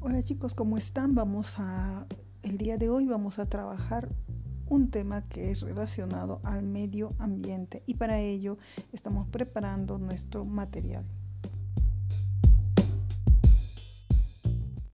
Hola chicos, ¿cómo están? Vamos a el día de hoy vamos a trabajar un tema que es relacionado al medio ambiente y para ello estamos preparando nuestro material.